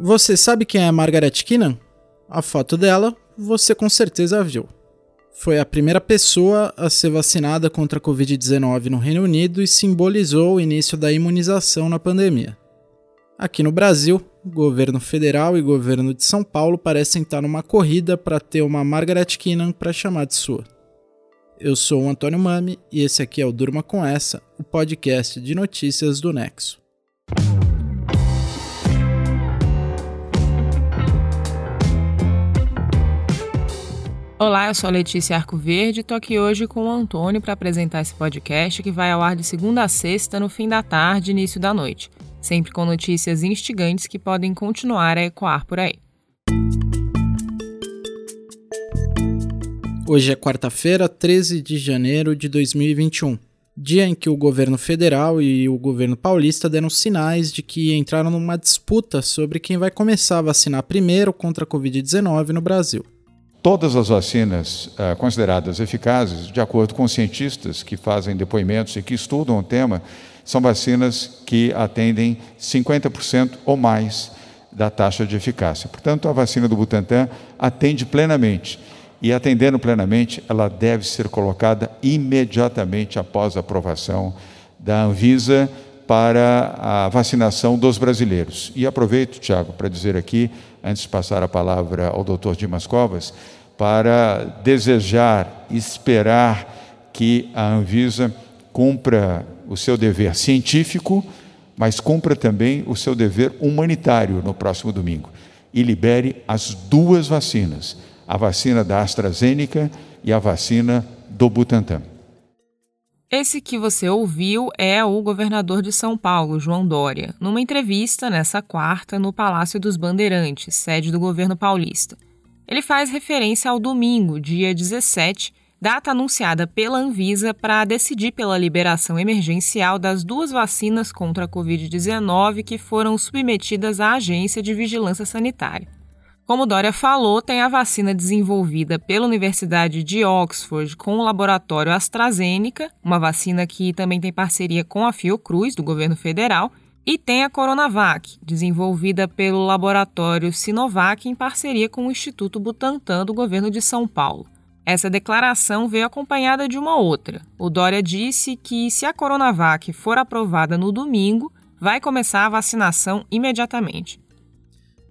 Você sabe quem é Margaret Keenan? A foto dela você com certeza viu. Foi a primeira pessoa a ser vacinada contra a Covid-19 no Reino Unido e simbolizou o início da imunização na pandemia. Aqui no Brasil, o governo federal e governo de São Paulo parecem estar numa corrida para ter uma Margaret Keenan para chamar de sua. Eu sou o Antônio Mami e esse aqui é o Durma com Essa, o podcast de notícias do Nexo. Olá, eu sou a Letícia Arcoverde e tô aqui hoje com o Antônio para apresentar esse podcast que vai ao ar de segunda a sexta, no fim da tarde início da noite, sempre com notícias instigantes que podem continuar a ecoar por aí. Hoje é quarta-feira, 13 de janeiro de 2021, dia em que o governo federal e o governo paulista deram sinais de que entraram numa disputa sobre quem vai começar a vacinar primeiro contra a Covid-19 no Brasil. Todas as vacinas uh, consideradas eficazes, de acordo com cientistas que fazem depoimentos e que estudam o tema, são vacinas que atendem 50% ou mais da taxa de eficácia. Portanto, a vacina do Butantan atende plenamente. E atendendo plenamente, ela deve ser colocada imediatamente após a aprovação da Anvisa para a vacinação dos brasileiros. E aproveito, Tiago, para dizer aqui, antes de passar a palavra ao doutor Dimas Covas, para desejar, esperar que a Anvisa cumpra o seu dever científico, mas cumpra também o seu dever humanitário no próximo domingo e libere as duas vacinas, a vacina da AstraZeneca e a vacina do Butantan. Esse que você ouviu é o governador de São Paulo, João Dória, numa entrevista nessa quarta no Palácio dos Bandeirantes, sede do governo paulista. Ele faz referência ao domingo, dia 17, data anunciada pela Anvisa para decidir pela liberação emergencial das duas vacinas contra a Covid-19 que foram submetidas à Agência de Vigilância Sanitária. Como Dória falou, tem a vacina desenvolvida pela Universidade de Oxford com o laboratório AstraZeneca, uma vacina que também tem parceria com a Fiocruz, do governo federal, e tem a Coronavac, desenvolvida pelo laboratório Sinovac em parceria com o Instituto Butantan do governo de São Paulo. Essa declaração veio acompanhada de uma outra. O Dória disse que, se a Coronavac for aprovada no domingo, vai começar a vacinação imediatamente.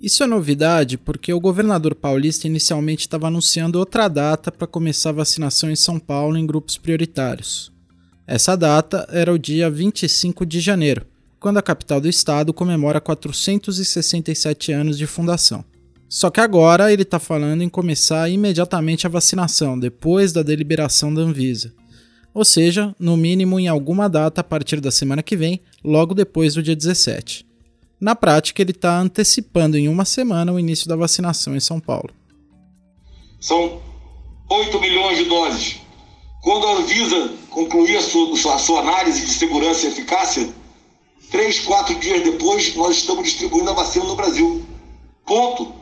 Isso é novidade porque o governador paulista inicialmente estava anunciando outra data para começar a vacinação em São Paulo em grupos prioritários. Essa data era o dia 25 de janeiro, quando a capital do estado comemora 467 anos de fundação. Só que agora ele está falando em começar imediatamente a vacinação, depois da deliberação da Anvisa. Ou seja, no mínimo em alguma data a partir da semana que vem, logo depois do dia 17. Na prática, ele está antecipando em uma semana o início da vacinação em São Paulo. São 8 milhões de doses. Quando a Anvisa concluir a sua, a sua análise de segurança e eficácia, Três, quatro dias depois, nós estamos distribuindo a vacina no Brasil. Ponto.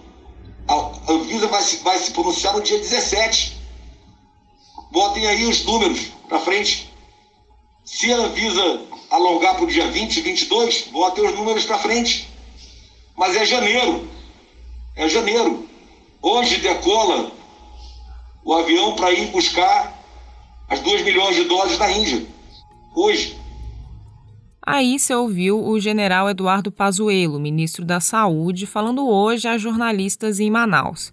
A Anvisa vai se, vai se pronunciar no dia 17. Botem aí os números para frente. Se a Anvisa alongar para o dia 20, 22, botem os números para frente. Mas é janeiro. É janeiro. Hoje decola o avião para ir buscar as 2 milhões de doses da Índia. Hoje. Aí você ouviu o general Eduardo Pazuello, ministro da Saúde, falando hoje a jornalistas em Manaus,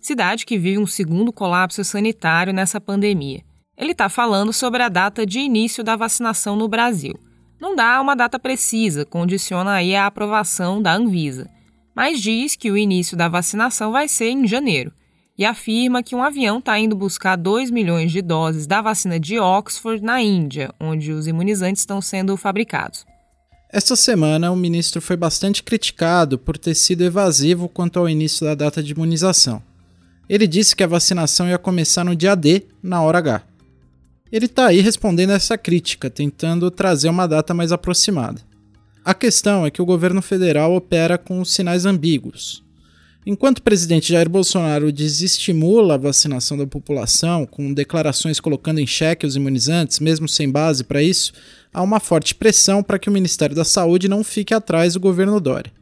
cidade que vive um segundo colapso sanitário nessa pandemia. Ele está falando sobre a data de início da vacinação no Brasil. Não dá uma data precisa, condiciona aí a aprovação da Anvisa, mas diz que o início da vacinação vai ser em janeiro e afirma que um avião está indo buscar 2 milhões de doses da vacina de Oxford na Índia, onde os imunizantes estão sendo fabricados. Esta semana, o ministro foi bastante criticado por ter sido evasivo quanto ao início da data de imunização. Ele disse que a vacinação ia começar no dia D, na hora H. Ele está aí respondendo a essa crítica, tentando trazer uma data mais aproximada. A questão é que o governo federal opera com sinais ambíguos. Enquanto o presidente Jair Bolsonaro desestimula a vacinação da população, com declarações colocando em xeque os imunizantes, mesmo sem base para isso, há uma forte pressão para que o Ministério da Saúde não fique atrás do governo Dória.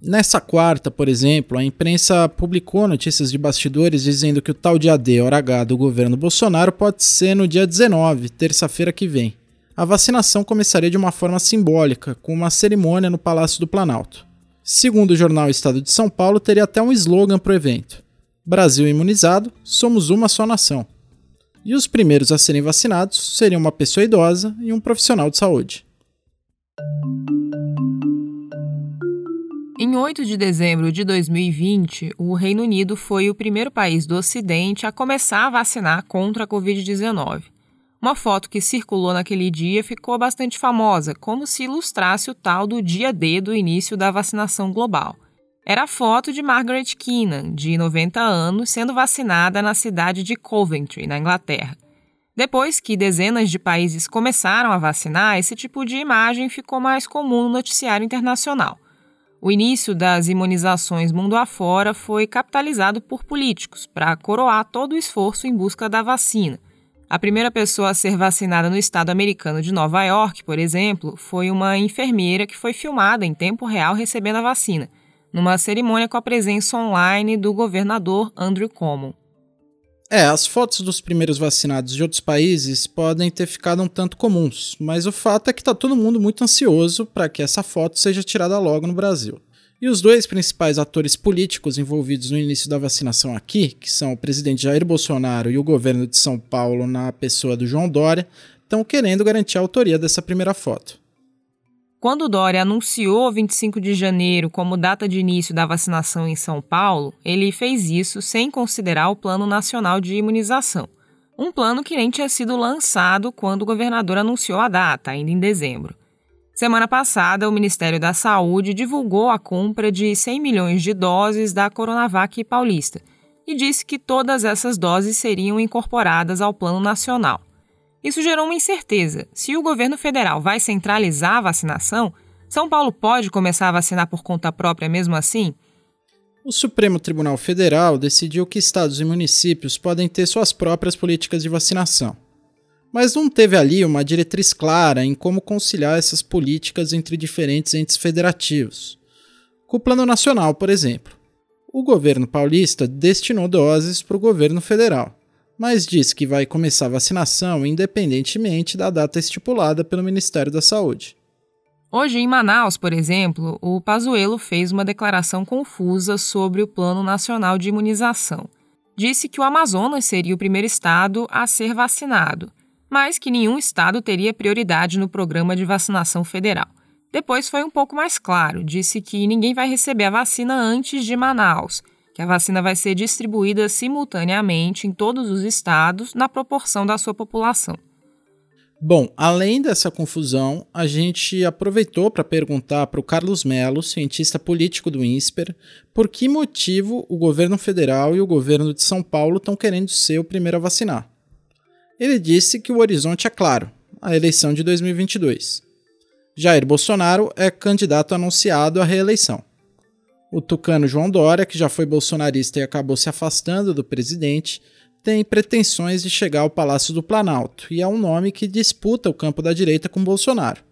Nessa quarta, por exemplo, a imprensa publicou notícias de bastidores dizendo que o tal dia D, hora H do governo Bolsonaro pode ser no dia 19, terça-feira que vem. A vacinação começaria de uma forma simbólica, com uma cerimônia no Palácio do Planalto. Segundo o jornal Estado de São Paulo, teria até um slogan para o evento: Brasil imunizado, somos uma só nação. E os primeiros a serem vacinados seriam uma pessoa idosa e um profissional de saúde. Em 8 de dezembro de 2020, o Reino Unido foi o primeiro país do Ocidente a começar a vacinar contra a Covid-19. Uma foto que circulou naquele dia ficou bastante famosa, como se ilustrasse o tal do dia D do início da vacinação global. Era a foto de Margaret Keenan, de 90 anos, sendo vacinada na cidade de Coventry, na Inglaterra. Depois que dezenas de países começaram a vacinar, esse tipo de imagem ficou mais comum no noticiário internacional. O início das imunizações mundo afora foi capitalizado por políticos para coroar todo o esforço em busca da vacina. A primeira pessoa a ser vacinada no estado americano de Nova York, por exemplo, foi uma enfermeira que foi filmada em tempo real recebendo a vacina, numa cerimônia com a presença online do governador Andrew Cuomo. É, as fotos dos primeiros vacinados de outros países podem ter ficado um tanto comuns, mas o fato é que está todo mundo muito ansioso para que essa foto seja tirada logo no Brasil. E os dois principais atores políticos envolvidos no início da vacinação aqui, que são o presidente Jair Bolsonaro e o governo de São Paulo na pessoa do João Dória, estão querendo garantir a autoria dessa primeira foto. Quando Dória anunciou 25 de janeiro como data de início da vacinação em São Paulo, ele fez isso sem considerar o Plano Nacional de Imunização, um plano que nem tinha sido lançado quando o governador anunciou a data, ainda em dezembro. Semana passada, o Ministério da Saúde divulgou a compra de 100 milhões de doses da Coronavac Paulista e disse que todas essas doses seriam incorporadas ao Plano Nacional. Isso gerou uma incerteza. Se o governo federal vai centralizar a vacinação, São Paulo pode começar a vacinar por conta própria mesmo assim? O Supremo Tribunal Federal decidiu que estados e municípios podem ter suas próprias políticas de vacinação. Mas não teve ali uma diretriz clara em como conciliar essas políticas entre diferentes entes federativos. Com o Plano Nacional, por exemplo, o governo paulista destinou doses para o governo federal mas diz que vai começar a vacinação independentemente da data estipulada pelo Ministério da Saúde. Hoje, em Manaus, por exemplo, o Pazuello fez uma declaração confusa sobre o Plano Nacional de Imunização. Disse que o Amazonas seria o primeiro estado a ser vacinado, mas que nenhum estado teria prioridade no programa de vacinação federal. Depois foi um pouco mais claro, disse que ninguém vai receber a vacina antes de Manaus que a vacina vai ser distribuída simultaneamente em todos os estados na proporção da sua população. Bom, além dessa confusão, a gente aproveitou para perguntar para o Carlos Melo, cientista político do INSPER, por que motivo o governo federal e o governo de São Paulo estão querendo ser o primeiro a vacinar. Ele disse que o horizonte é claro, a eleição de 2022. Jair Bolsonaro é candidato anunciado à reeleição. O tucano João Dória, que já foi bolsonarista e acabou se afastando do presidente, tem pretensões de chegar ao Palácio do Planalto e é um nome que disputa o campo da direita com Bolsonaro.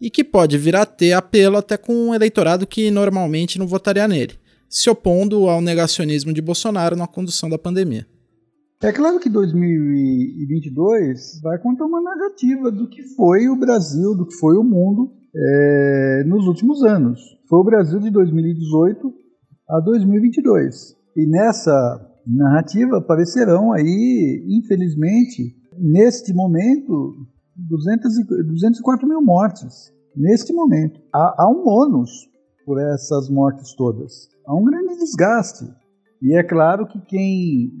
E que pode vir a ter apelo até com um eleitorado que normalmente não votaria nele, se opondo ao negacionismo de Bolsonaro na condução da pandemia. É claro que 2022 vai contar uma narrativa do que foi o Brasil, do que foi o mundo é, nos últimos anos. Foi o Brasil de 2018 a 2022. E nessa narrativa aparecerão aí, infelizmente, neste momento, 200 e, 204 mil mortes. Neste momento. Há, há um ônus por essas mortes todas. Há um grande desgaste. E é claro que quem,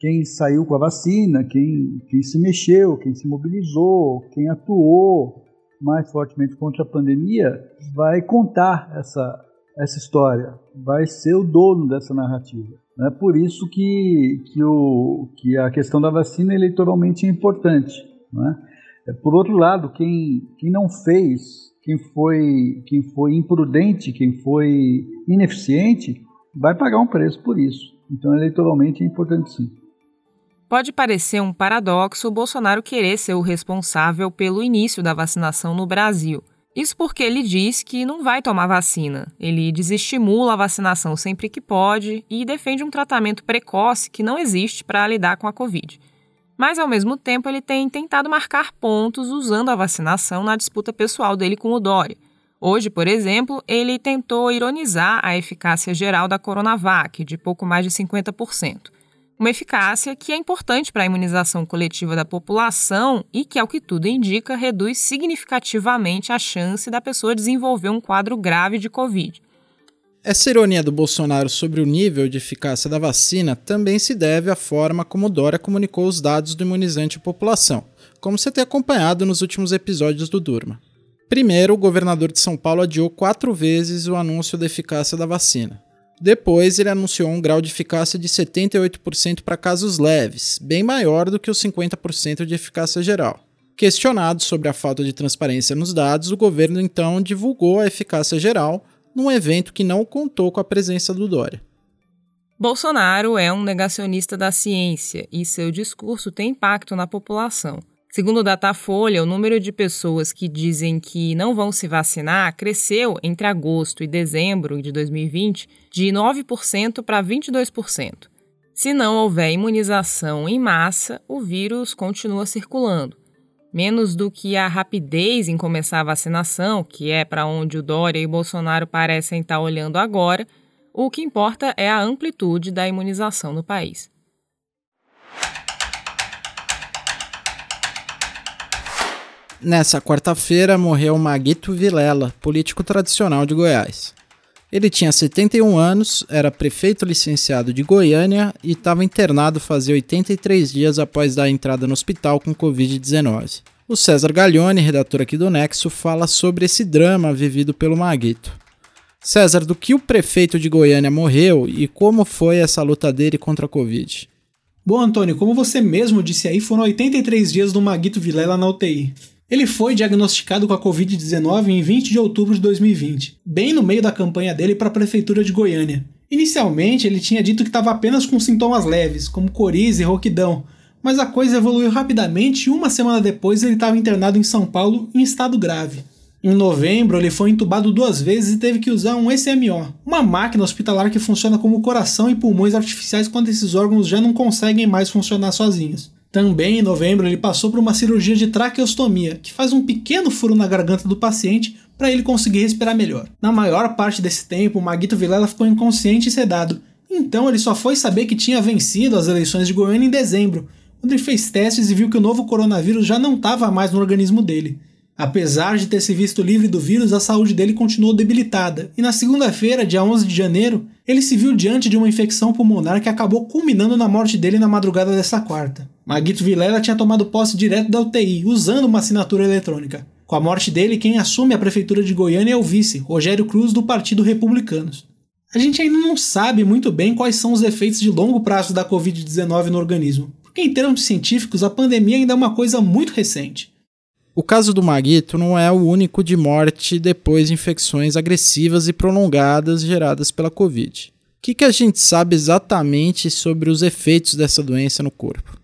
quem saiu com a vacina, quem, quem se mexeu, quem se mobilizou, quem atuou, mais fortemente contra a pandemia, vai contar essa, essa história, vai ser o dono dessa narrativa. É por isso que, que, o, que a questão da vacina eleitoralmente é importante. É? Por outro lado, quem, quem não fez, quem foi, quem foi imprudente, quem foi ineficiente, vai pagar um preço por isso. Então, eleitoralmente é importante sim. Pode parecer um paradoxo o Bolsonaro querer ser o responsável pelo início da vacinação no Brasil. Isso porque ele diz que não vai tomar vacina. Ele desestimula a vacinação sempre que pode e defende um tratamento precoce que não existe para lidar com a Covid. Mas, ao mesmo tempo, ele tem tentado marcar pontos usando a vacinação na disputa pessoal dele com o Dória. Hoje, por exemplo, ele tentou ironizar a eficácia geral da Coronavac, de pouco mais de 50% uma eficácia que é importante para a imunização coletiva da população e que, ao que tudo indica, reduz significativamente a chance da pessoa desenvolver um quadro grave de Covid. Essa ironia do Bolsonaro sobre o nível de eficácia da vacina também se deve à forma como Dória comunicou os dados do imunizante à população, como você tem acompanhado nos últimos episódios do Durma. Primeiro, o governador de São Paulo adiou quatro vezes o anúncio da eficácia da vacina. Depois, ele anunciou um grau de eficácia de 78% para casos leves, bem maior do que os 50% de eficácia geral. Questionado sobre a falta de transparência nos dados, o governo então divulgou a eficácia geral num evento que não contou com a presença do Dória. Bolsonaro é um negacionista da ciência e seu discurso tem impacto na população. Segundo o Datafolha, o número de pessoas que dizem que não vão se vacinar cresceu entre agosto e dezembro de 2020 de 9% para 22%. Se não houver imunização em massa, o vírus continua circulando. Menos do que a rapidez em começar a vacinação, que é para onde o Dória e o Bolsonaro parecem estar olhando agora, o que importa é a amplitude da imunização no país. Nessa quarta-feira morreu Maguito Vilela, político tradicional de Goiás. Ele tinha 71 anos, era prefeito licenciado de Goiânia e estava internado fazia 83 dias após dar entrada no hospital com Covid-19. O César Gaglione, redator aqui do Nexo, fala sobre esse drama vivido pelo Maguito. César, do que o prefeito de Goiânia morreu e como foi essa luta dele contra a Covid? Bom, Antônio, como você mesmo disse aí, foram 83 dias do Maguito Vilela na UTI. Ele foi diagnosticado com a Covid-19 em 20 de outubro de 2020, bem no meio da campanha dele para a prefeitura de Goiânia. Inicialmente, ele tinha dito que estava apenas com sintomas leves, como coriza e rouquidão, mas a coisa evoluiu rapidamente e uma semana depois ele estava internado em São Paulo em estado grave. Em novembro, ele foi entubado duas vezes e teve que usar um SMO, uma máquina hospitalar que funciona como coração e pulmões artificiais quando esses órgãos já não conseguem mais funcionar sozinhos. Também em novembro ele passou por uma cirurgia de traqueostomia, que faz um pequeno furo na garganta do paciente para ele conseguir respirar melhor. Na maior parte desse tempo, Maguito Vilela ficou inconsciente e sedado. Então ele só foi saber que tinha vencido as eleições de Goiânia em dezembro, quando ele fez testes e viu que o novo coronavírus já não estava mais no organismo dele. Apesar de ter se visto livre do vírus, a saúde dele continuou debilitada, e na segunda-feira, dia 11 de janeiro, ele se viu diante de uma infecção pulmonar que acabou culminando na morte dele na madrugada dessa quarta. Maguito Vilela tinha tomado posse direto da UTI, usando uma assinatura eletrônica. Com a morte dele, quem assume a prefeitura de Goiânia é o vice, Rogério Cruz, do Partido Republicanos. A gente ainda não sabe muito bem quais são os efeitos de longo prazo da Covid-19 no organismo, porque em termos científicos a pandemia ainda é uma coisa muito recente. O caso do Maguito não é o único de morte depois de infecções agressivas e prolongadas geradas pela Covid. O que, que a gente sabe exatamente sobre os efeitos dessa doença no corpo?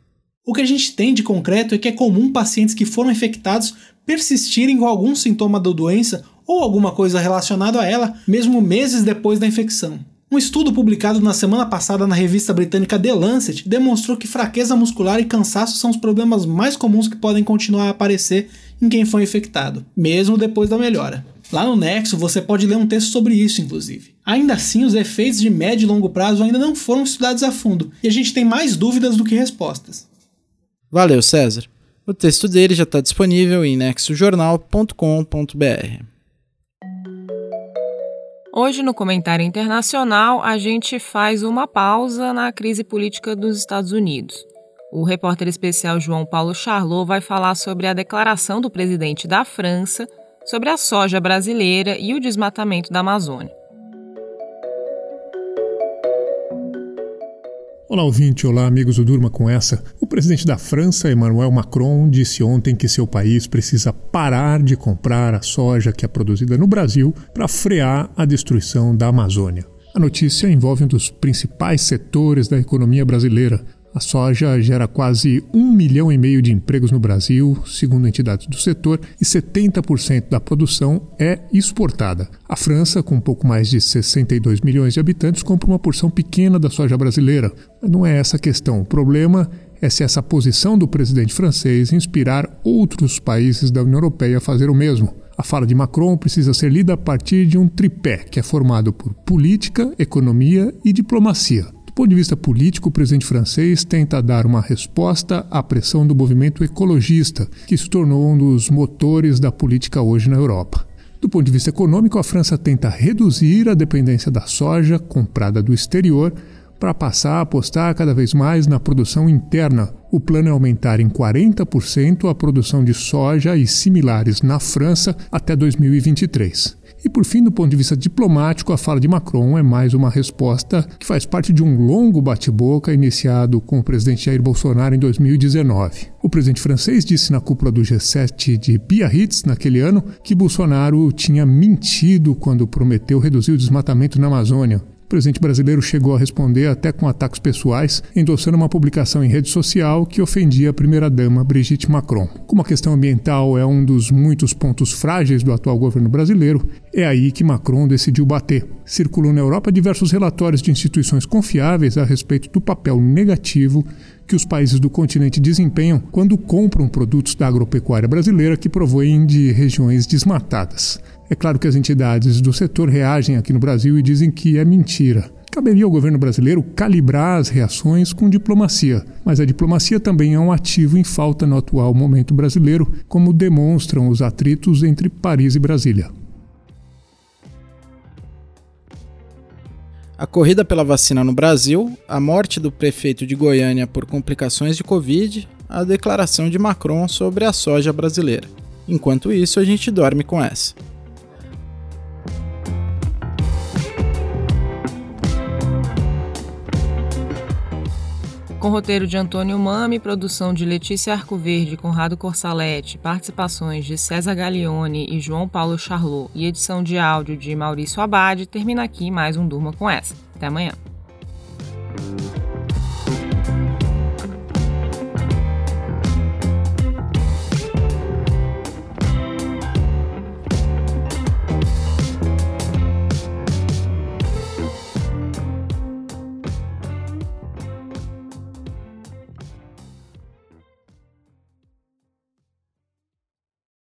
O que a gente tem de concreto é que é comum pacientes que foram infectados persistirem com algum sintoma da doença ou alguma coisa relacionada a ela, mesmo meses depois da infecção. Um estudo publicado na semana passada na revista britânica The Lancet demonstrou que fraqueza muscular e cansaço são os problemas mais comuns que podem continuar a aparecer em quem foi infectado, mesmo depois da melhora. Lá no Nexo você pode ler um texto sobre isso, inclusive. Ainda assim, os efeitos de médio e longo prazo ainda não foram estudados a fundo, e a gente tem mais dúvidas do que respostas. Valeu, César. O texto dele já está disponível em nexojornal.com.br. Hoje, no comentário internacional, a gente faz uma pausa na crise política dos Estados Unidos. O repórter especial João Paulo Charlot vai falar sobre a declaração do presidente da França sobre a soja brasileira e o desmatamento da Amazônia. Olá, ouvinte, olá, amigos do Durma com essa. O presidente da França, Emmanuel Macron, disse ontem que seu país precisa parar de comprar a soja que é produzida no Brasil para frear a destruição da Amazônia. A notícia envolve um dos principais setores da economia brasileira, A soja gera quase um milhão e meio de empregos no Brasil, segundo entidades do setor, e 70% da produção é exportada. A França, com um pouco mais de 62 milhões de habitantes, compra uma porção pequena da soja brasileira. Mas não é essa a questão. O problema é se essa posição do presidente francês inspirar outros países da União Europeia a fazer o mesmo. A fala de Macron precisa ser lida a partir de um tripé que é formado por política, economia e diplomacia ponto de vista político, o presidente francês tenta dar uma resposta à pressão do movimento ecologista, que se tornou um dos motores da política hoje na Europa. Do ponto de vista econômico, a França tenta reduzir a dependência da soja comprada do exterior para passar a apostar cada vez mais na produção interna. O plano é aumentar em 40% a produção de soja e similares na França até 2023. E por fim, do ponto de vista diplomático, a fala de Macron é mais uma resposta que faz parte de um longo bate-boca iniciado com o presidente Jair Bolsonaro em 2019. O presidente francês disse na cúpula do G7 de Biarritz, naquele ano, que Bolsonaro tinha mentido quando prometeu reduzir o desmatamento na Amazônia. O presidente brasileiro chegou a responder até com ataques pessoais, endossando uma publicação em rede social que ofendia a primeira-dama Brigitte Macron. Como a questão ambiental é um dos muitos pontos frágeis do atual governo brasileiro, é aí que Macron decidiu bater. Circulou na Europa diversos relatórios de instituições confiáveis a respeito do papel negativo que os países do continente desempenham quando compram produtos da agropecuária brasileira que provêm de regiões desmatadas. É claro que as entidades do setor reagem aqui no Brasil e dizem que é mentira. Caberia ao governo brasileiro calibrar as reações com diplomacia, mas a diplomacia também é um ativo em falta no atual momento brasileiro, como demonstram os atritos entre Paris e Brasília. A corrida pela vacina no Brasil, a morte do prefeito de Goiânia por complicações de Covid, a declaração de Macron sobre a soja brasileira. Enquanto isso, a gente dorme com essa. Com roteiro de Antônio Mami, produção de Letícia Arcoverde, Conrado Corsalete, participações de César Gaglione e João Paulo Charlot e edição de áudio de Maurício Abade, termina aqui mais um Durma com essa. Até amanhã.